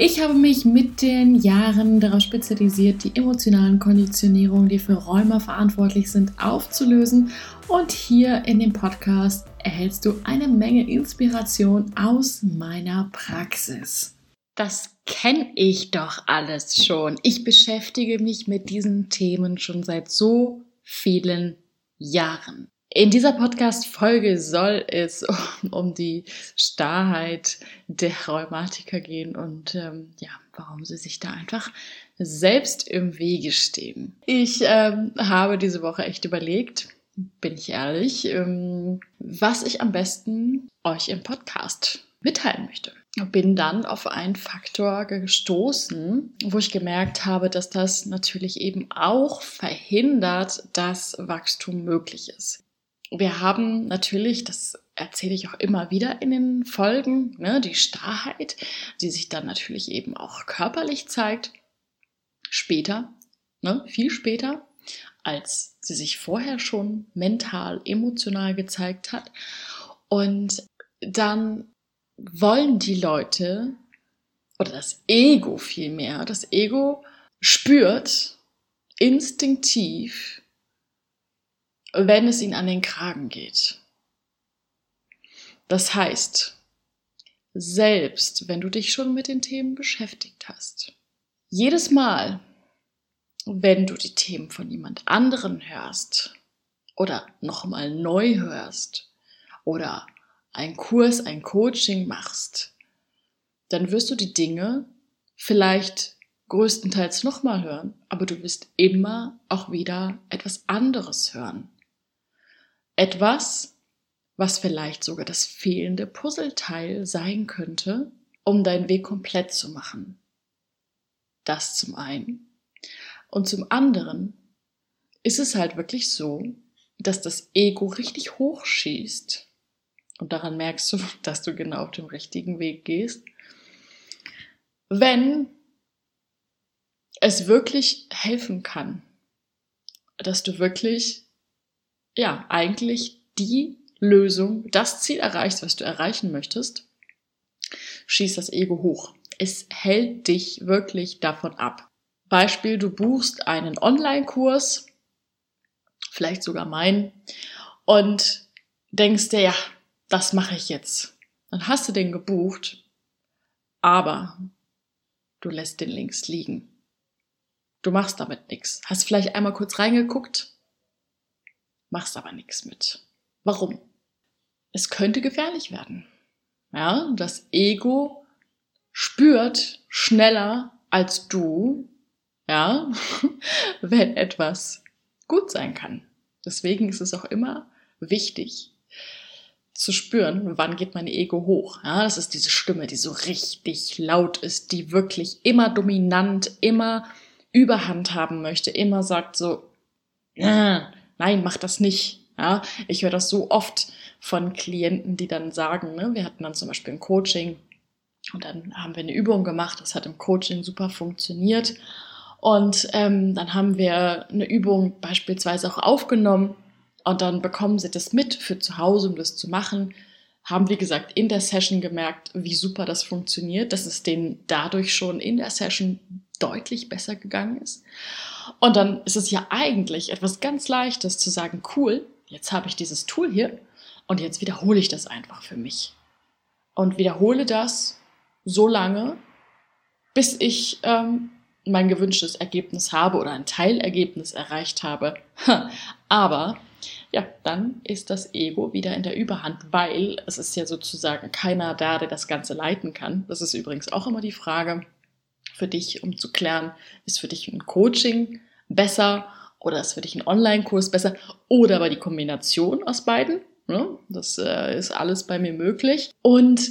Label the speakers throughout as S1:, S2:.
S1: Ich habe mich mit den Jahren darauf spezialisiert, die emotionalen Konditionierungen, die für Rheuma verantwortlich sind, aufzulösen. Und hier in dem Podcast erhältst du eine Menge Inspiration aus meiner Praxis. Das kenne ich doch alles schon. Ich beschäftige mich mit diesen Themen schon seit so vielen Jahren. In dieser Podcast-Folge soll es um die Starrheit der Rheumatiker gehen und ähm, ja, warum sie sich da einfach selbst im Wege stehen. Ich ähm, habe diese Woche echt überlegt, bin ich ehrlich, ähm, was ich am besten euch im Podcast mitteilen möchte. Bin dann auf einen Faktor gestoßen, wo ich gemerkt habe, dass das natürlich eben auch verhindert, dass Wachstum möglich ist wir haben natürlich, das erzähle ich auch immer wieder in den Folgen, ne, die Starrheit, die sich dann natürlich eben auch körperlich zeigt, später, ne, viel später, als sie sich vorher schon mental, emotional gezeigt hat. Und dann wollen die Leute, oder das Ego vielmehr, das Ego spürt instinktiv, wenn es ihnen an den Kragen geht. Das heißt, selbst wenn du dich schon mit den Themen beschäftigt hast, jedes Mal, wenn du die Themen von jemand anderen hörst oder nochmal neu hörst oder ein Kurs, ein Coaching machst, dann wirst du die Dinge vielleicht größtenteils nochmal hören, aber du wirst immer auch wieder etwas anderes hören. Etwas, was vielleicht sogar das fehlende Puzzleteil sein könnte, um deinen Weg komplett zu machen. Das zum einen. Und zum anderen ist es halt wirklich so, dass das Ego richtig hochschießt. Und daran merkst du, dass du genau auf dem richtigen Weg gehst. Wenn es wirklich helfen kann, dass du wirklich ja, eigentlich die Lösung, das Ziel erreichst, was du erreichen möchtest, schießt das Ego hoch. Es hält dich wirklich davon ab. Beispiel, du buchst einen Online-Kurs, vielleicht sogar meinen, und denkst dir, ja, das mache ich jetzt. Dann hast du den gebucht, aber du lässt den links liegen. Du machst damit nichts. Hast vielleicht einmal kurz reingeguckt, machst aber nichts mit. Warum? Es könnte gefährlich werden. Ja, das Ego spürt schneller als du, ja, wenn etwas gut sein kann. Deswegen ist es auch immer wichtig zu spüren, wann geht mein Ego hoch. Ja, das ist diese Stimme, die so richtig laut ist, die wirklich immer dominant, immer Überhand haben möchte, immer sagt so, äh, nein, mach das nicht. Ja, ich höre das so oft von Klienten, die dann sagen, ne, wir hatten dann zum Beispiel ein Coaching und dann haben wir eine Übung gemacht, das hat im Coaching super funktioniert. Und ähm, dann haben wir eine Übung beispielsweise auch aufgenommen und dann bekommen sie das mit für zu Hause, um das zu machen. Haben, wie gesagt, in der Session gemerkt, wie super das funktioniert, dass es denen dadurch schon in der Session deutlich besser gegangen ist. Und dann ist es ja eigentlich etwas ganz Leichtes zu sagen, cool, jetzt habe ich dieses Tool hier und jetzt wiederhole ich das einfach für mich. Und wiederhole das so lange, bis ich ähm, mein gewünschtes Ergebnis habe oder ein Teilergebnis erreicht habe. Aber ja, dann ist das Ego wieder in der Überhand, weil es ist ja sozusagen keiner da, der das Ganze leiten kann. Das ist übrigens auch immer die Frage, für dich, um zu klären, ist für dich ein Coaching besser oder ist für dich ein Online-Kurs besser oder aber die Kombination aus beiden. Ne? Das äh, ist alles bei mir möglich. Und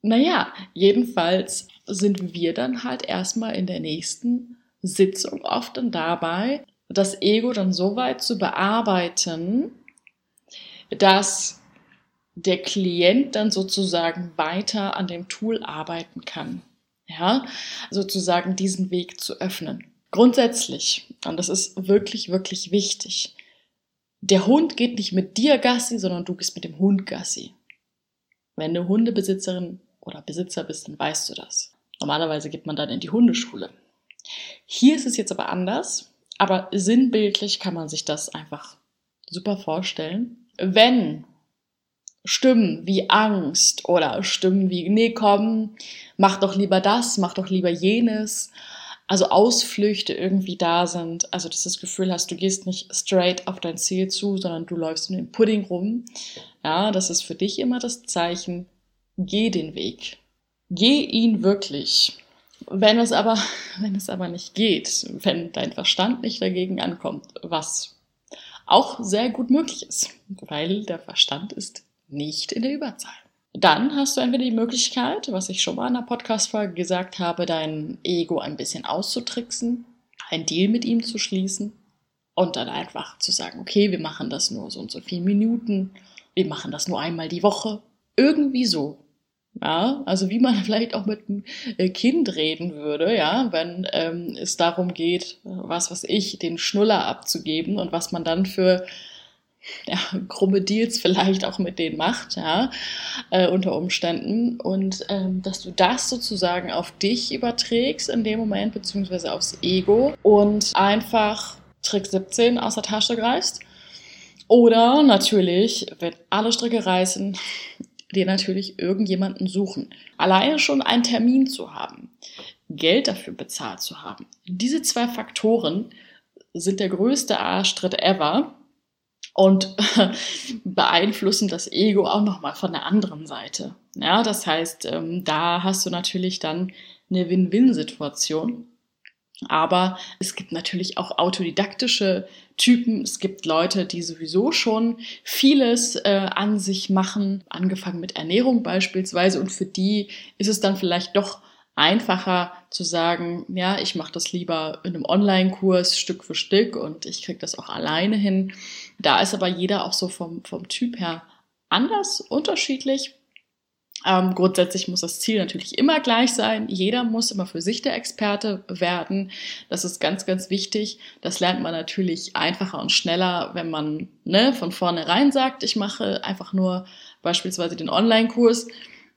S1: naja, jedenfalls sind wir dann halt erstmal in der nächsten Sitzung oft dann dabei, das Ego dann so weit zu bearbeiten, dass der Klient dann sozusagen weiter an dem Tool arbeiten kann. Ja, sozusagen diesen Weg zu öffnen. Grundsätzlich, und das ist wirklich, wirklich wichtig, der Hund geht nicht mit dir Gassi, sondern du gehst mit dem Hund Gassi. Wenn du Hundebesitzerin oder Besitzer bist, dann weißt du das. Normalerweise geht man dann in die Hundeschule. Hier ist es jetzt aber anders, aber sinnbildlich kann man sich das einfach super vorstellen. Wenn Stimmen wie Angst oder Stimmen wie, nee, komm, mach doch lieber das, mach doch lieber jenes, also Ausflüchte irgendwie da sind, also dass du das Gefühl hast, du gehst nicht straight auf dein Ziel zu, sondern du läufst in den Pudding rum, ja, das ist für dich immer das Zeichen, geh den Weg. Geh ihn wirklich. Wenn es aber, wenn es aber nicht geht, wenn dein Verstand nicht dagegen ankommt, was auch sehr gut möglich ist, weil der Verstand ist nicht in der Überzahl. Dann hast du entweder die Möglichkeit, was ich schon mal in der Podcast-Folge gesagt habe, dein Ego ein bisschen auszutricksen, ein Deal mit ihm zu schließen und dann einfach zu sagen, okay, wir machen das nur so und so viele Minuten, wir machen das nur einmal die Woche. Irgendwie so. Ja, also wie man vielleicht auch mit einem äh, Kind reden würde, ja, wenn ähm, es darum geht, was was ich, den Schnuller abzugeben und was man dann für ja, krumme Deals vielleicht auch mit denen macht, ja, äh, unter Umständen. Und ähm, dass du das sozusagen auf dich überträgst in dem Moment, beziehungsweise aufs Ego und einfach Trick 17 aus der Tasche greifst. Oder natürlich, wenn alle Stricke reißen, dir natürlich irgendjemanden suchen. Alleine schon einen Termin zu haben, Geld dafür bezahlt zu haben. Diese zwei Faktoren sind der größte Arschtritt ever und beeinflussen das Ego auch nochmal von der anderen Seite. Ja, das heißt, ähm, da hast du natürlich dann eine Win-Win-Situation. Aber es gibt natürlich auch autodidaktische Typen. Es gibt Leute, die sowieso schon vieles äh, an sich machen, angefangen mit Ernährung beispielsweise. Und für die ist es dann vielleicht doch einfacher zu sagen, ja, ich mache das lieber in einem Online-Kurs Stück für Stück und ich kriege das auch alleine hin. Da ist aber jeder auch so vom, vom Typ her anders, unterschiedlich. Ähm, grundsätzlich muss das Ziel natürlich immer gleich sein. Jeder muss immer für sich der Experte werden. Das ist ganz, ganz wichtig. Das lernt man natürlich einfacher und schneller, wenn man ne, von vornherein sagt, ich mache einfach nur beispielsweise den Online-Kurs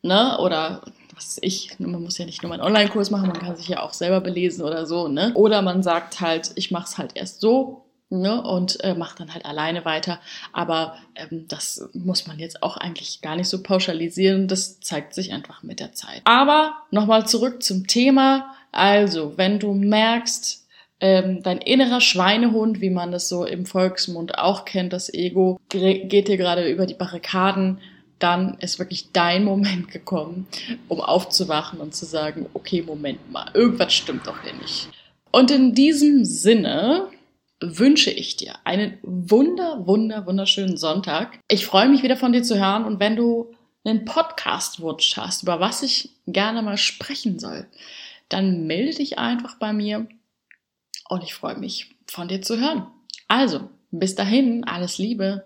S1: ne, oder was ich, man muss ja nicht nur einen Online-Kurs machen, man kann sich ja auch selber belesen oder so, ne? Oder man sagt halt, ich mache es halt erst so ne, und äh, macht dann halt alleine weiter. Aber ähm, das muss man jetzt auch eigentlich gar nicht so pauschalisieren. Das zeigt sich einfach mit der Zeit. Aber nochmal zurück zum Thema. Also, wenn du merkst, ähm, dein innerer Schweinehund, wie man das so im Volksmund auch kennt, das Ego, geht dir gerade über die Barrikaden, dann ist wirklich dein Moment gekommen, um aufzuwachen und zu sagen, okay, Moment mal, irgendwas stimmt doch hier nicht. Und in diesem Sinne wünsche ich dir einen wunder, wunder, wunderschönen Sonntag. Ich freue mich wieder von dir zu hören und wenn du einen Podcast-Wunsch hast, über was ich gerne mal sprechen soll, dann melde dich einfach bei mir und ich freue mich von dir zu hören. Also, bis dahin, alles Liebe.